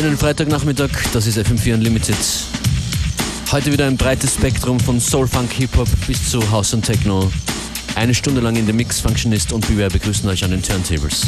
Schönen Freitagnachmittag, das ist FM4 Unlimited. Heute wieder ein breites Spektrum von Soul, Funk, Hip-Hop bis zu House und Techno. Eine Stunde lang in der Mix, Functionist und Beware begrüßen euch an den Turntables.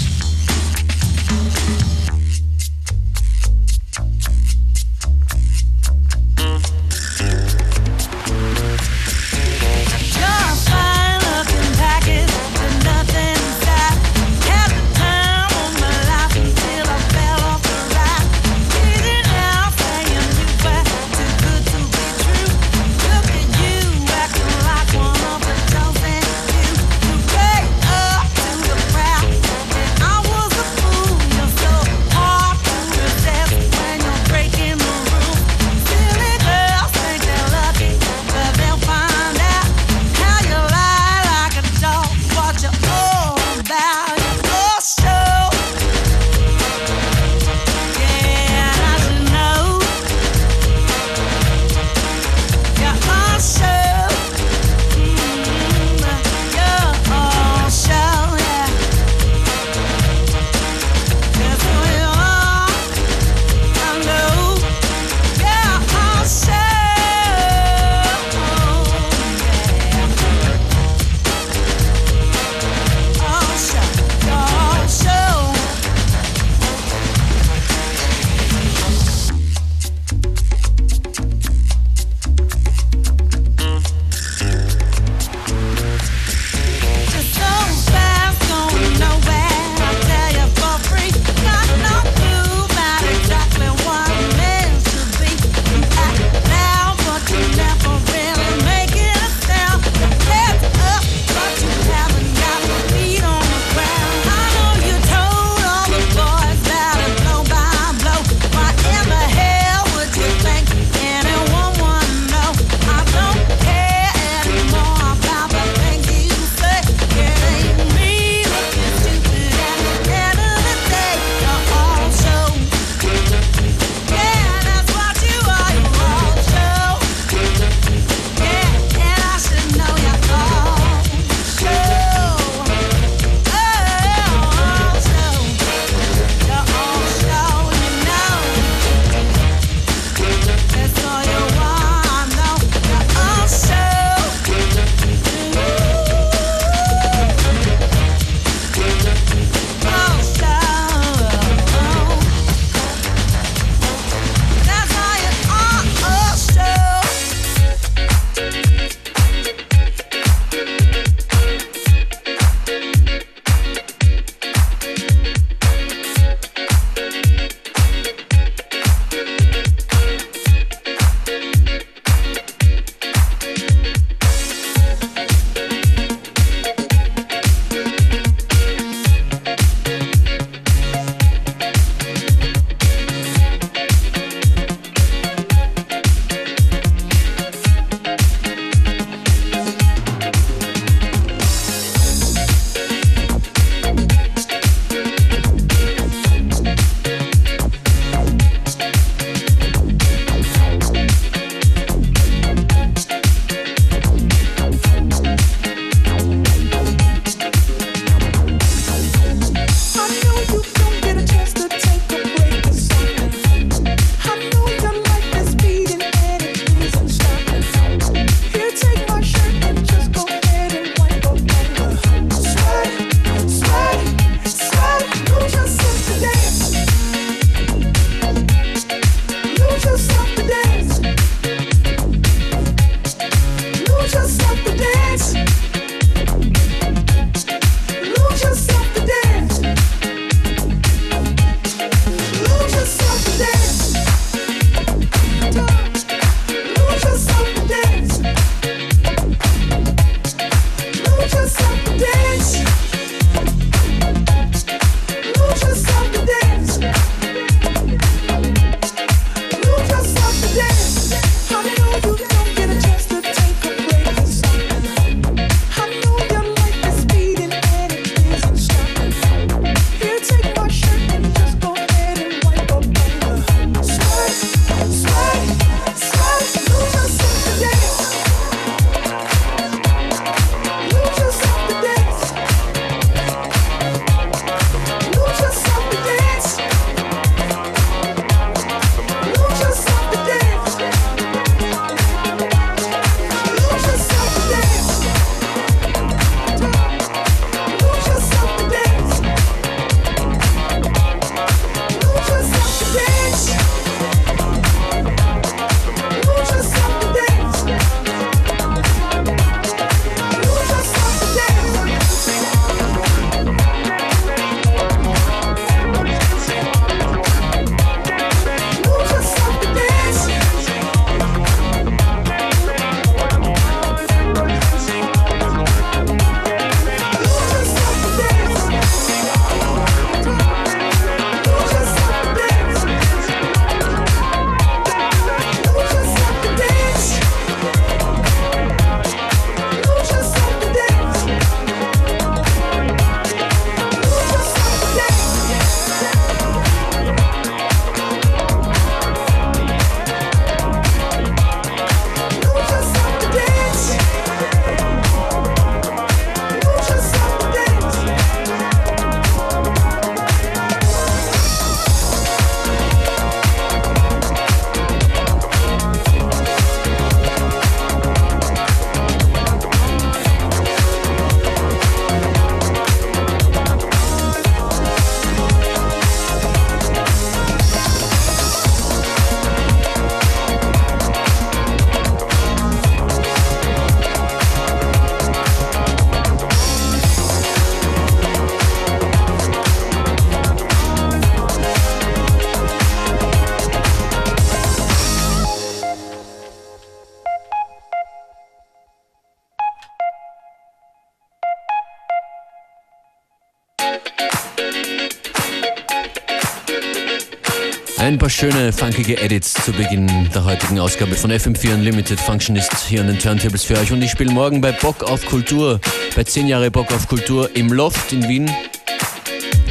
Ein paar schöne, funkige Edits zu Beginn der heutigen Ausgabe von FM4 Unlimited Functionist hier an den Turntables für euch. Und ich spiele morgen bei Bock auf Kultur, bei 10 Jahre Bock auf Kultur im Loft in Wien,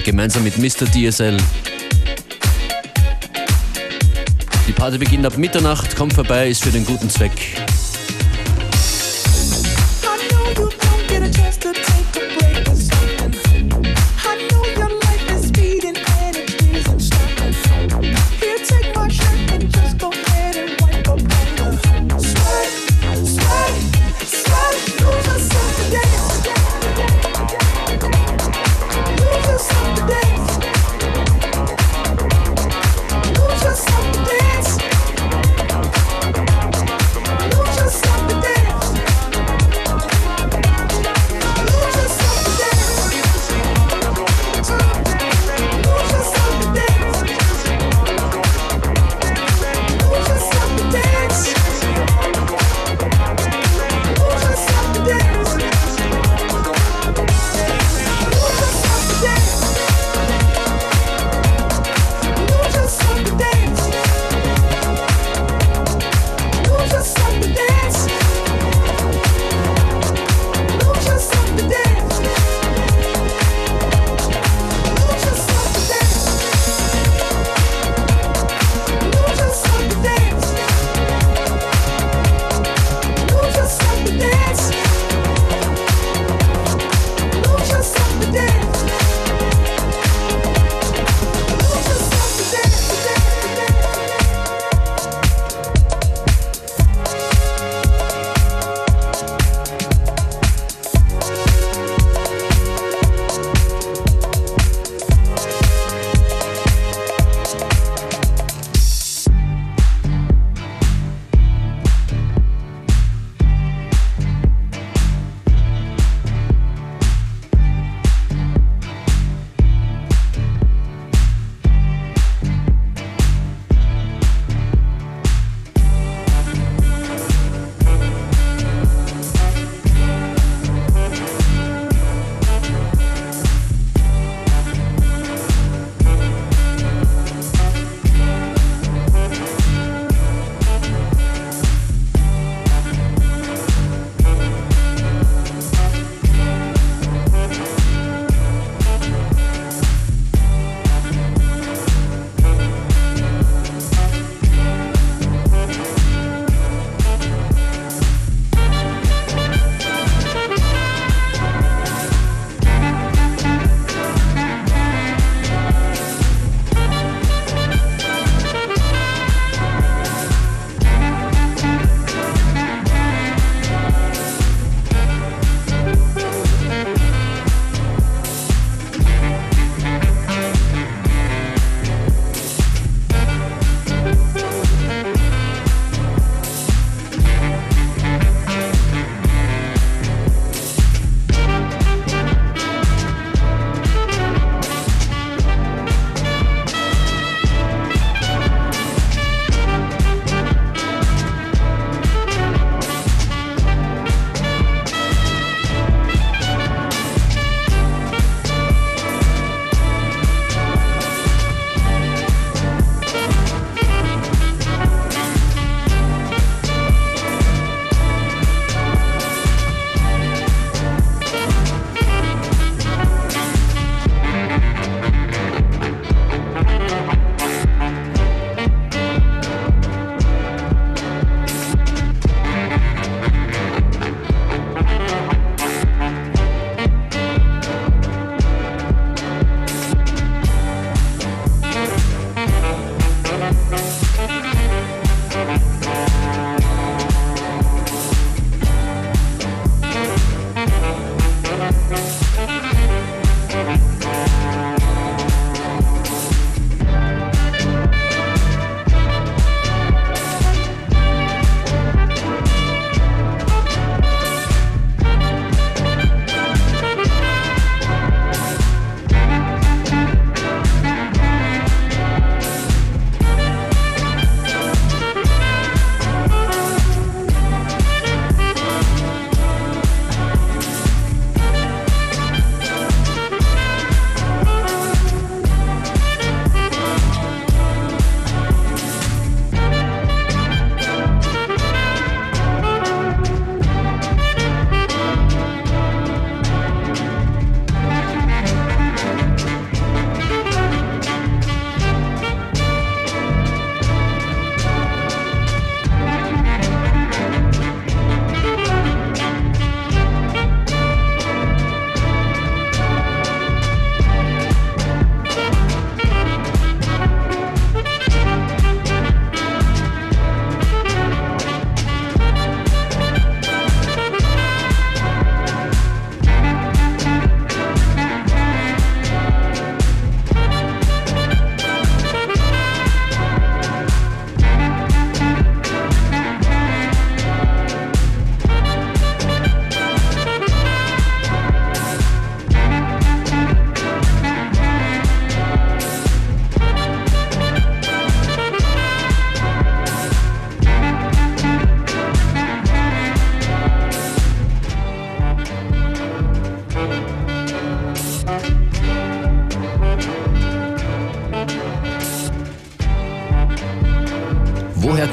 gemeinsam mit Mr. DSL. Die Party beginnt ab Mitternacht, kommt vorbei, ist für den guten Zweck.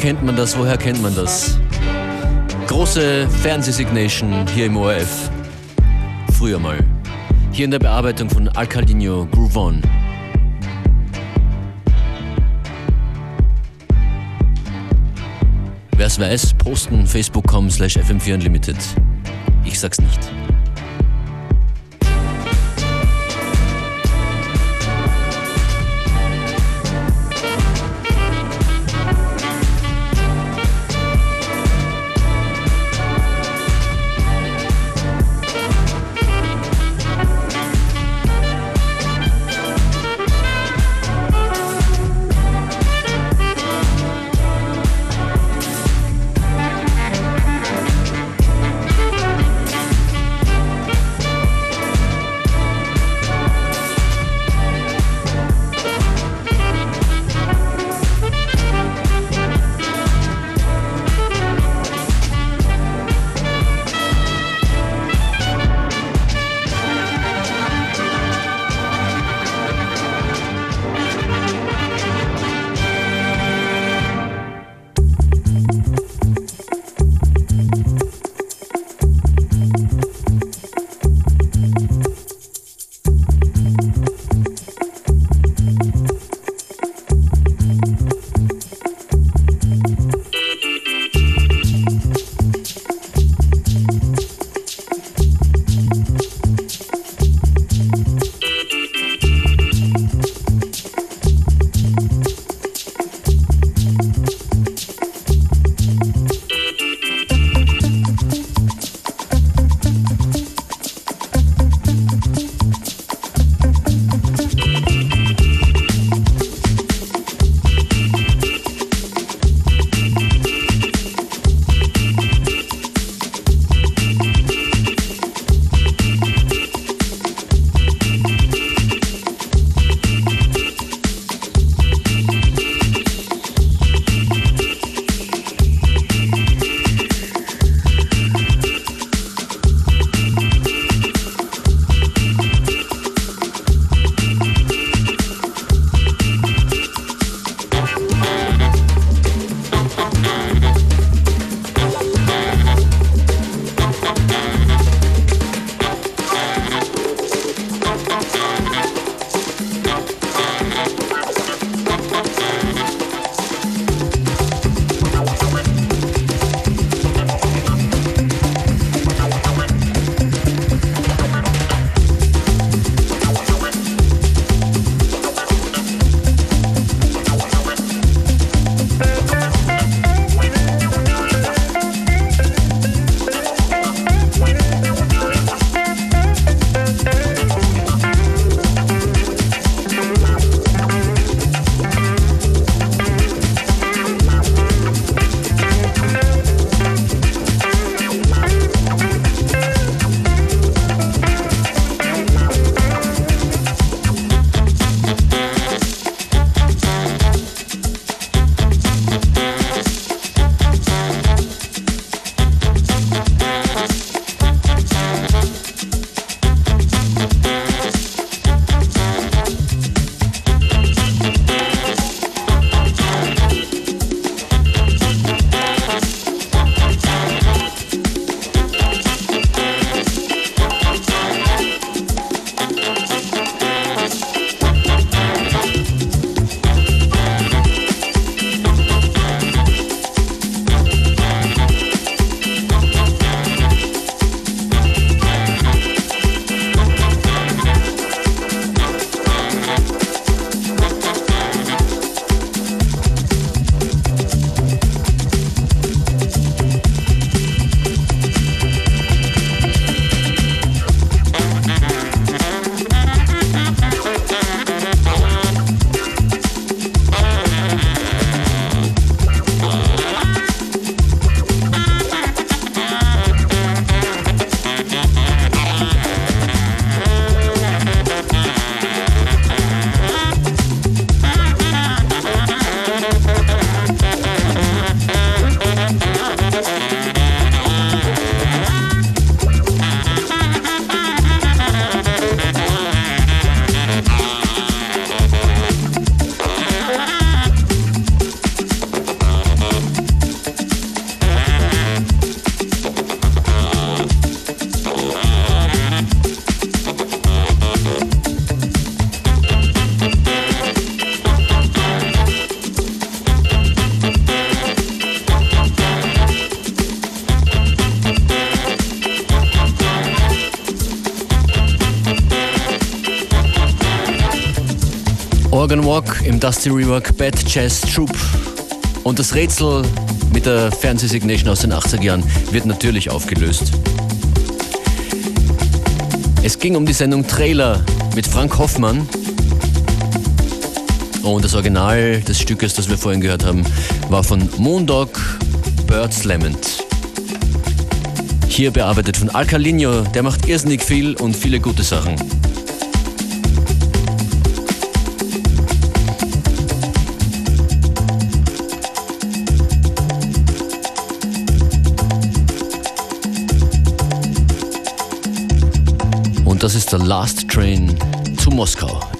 Kennt man das? Woher kennt man das? Große Fernsehsignation hier im ORF. Früher mal. Hier in der Bearbeitung von Alcaldinho Groove On. Wer es weiß, posten facebook.com slash fm4unlimited. Ich sag's nicht. Walk im Dusty Rework Bad Jazz Troop. Und das Rätsel mit der Fernsehsignation aus den 80er Jahren wird natürlich aufgelöst. Es ging um die Sendung Trailer mit Frank Hoffmann. Und das Original des Stückes, das wir vorhin gehört haben, war von Moondog Birds Lament. Hier bearbeitet von Alcalinho, der macht irrsinnig viel und viele gute Sachen. Das ist der Last Train zu Moskau.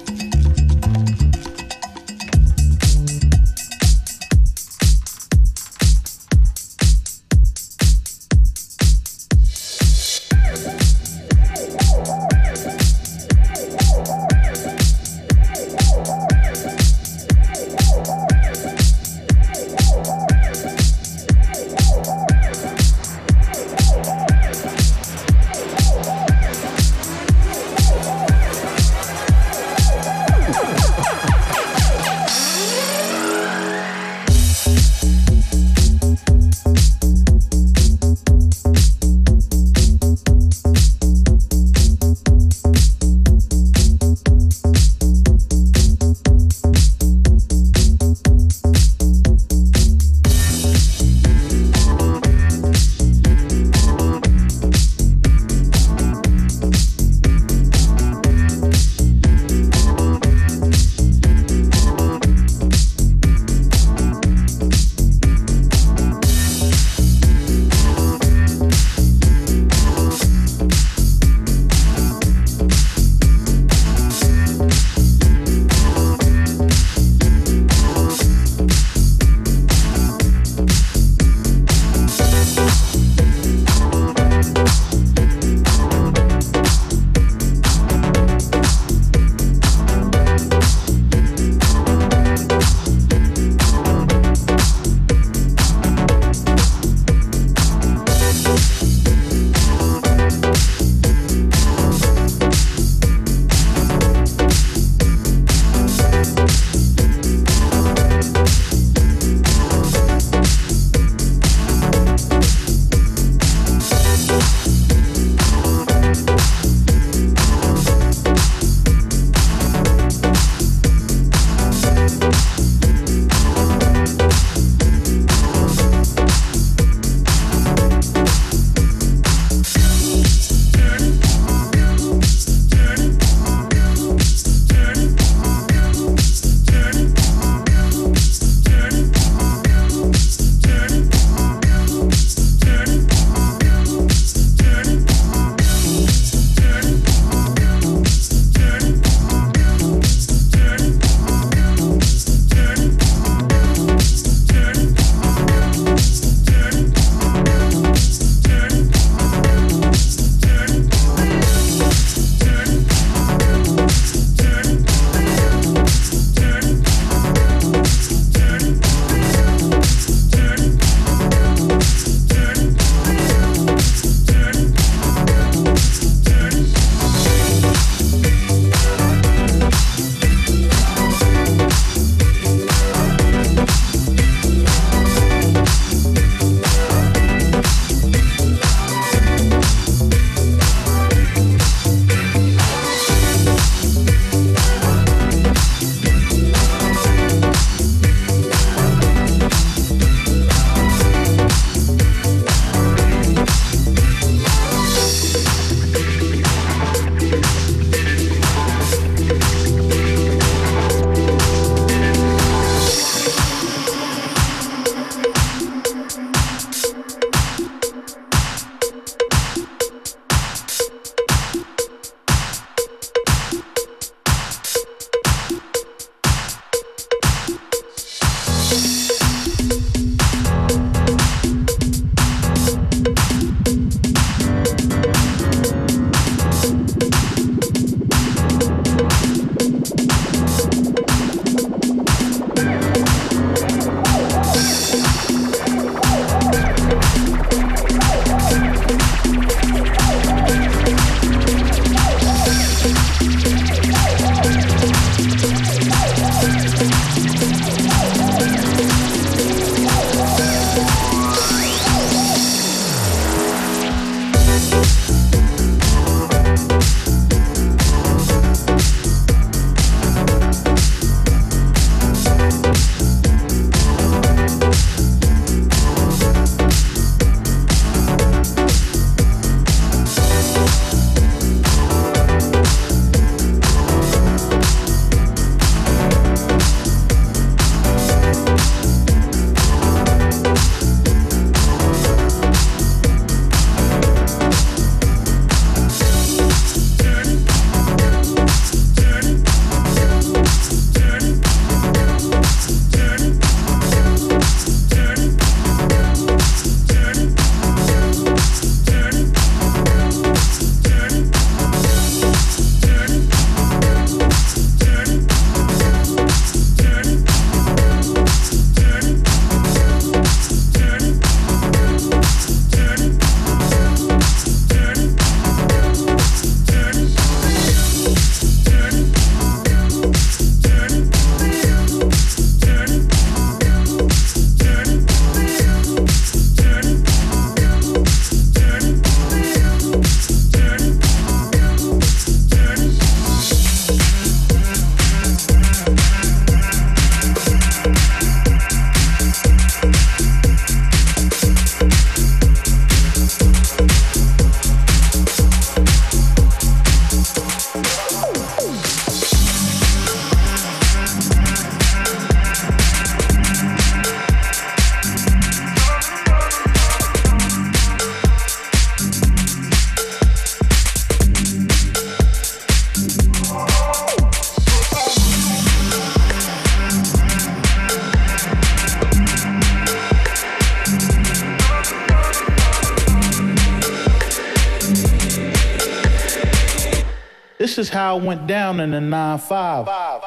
This is how it went down in the 9 5. This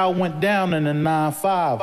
I went down in a 9 5.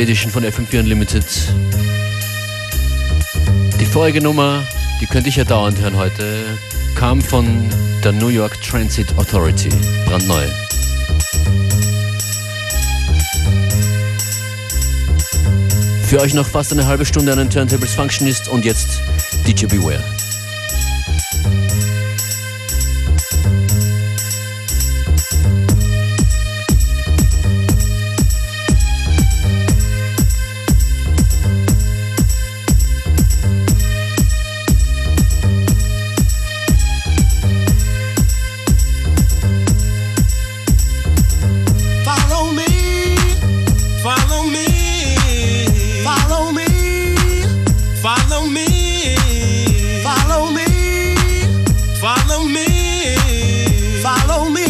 Edition von FM4 Unlimited. Die vorige Nummer, die könnte ich ja dauernd hören heute, kam von der New York Transit Authority, brandneu. Für euch noch fast eine halbe Stunde an den Turntables Functionist und jetzt DJ Beware. me. Follow me.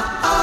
ah, ah.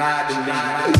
lied to me.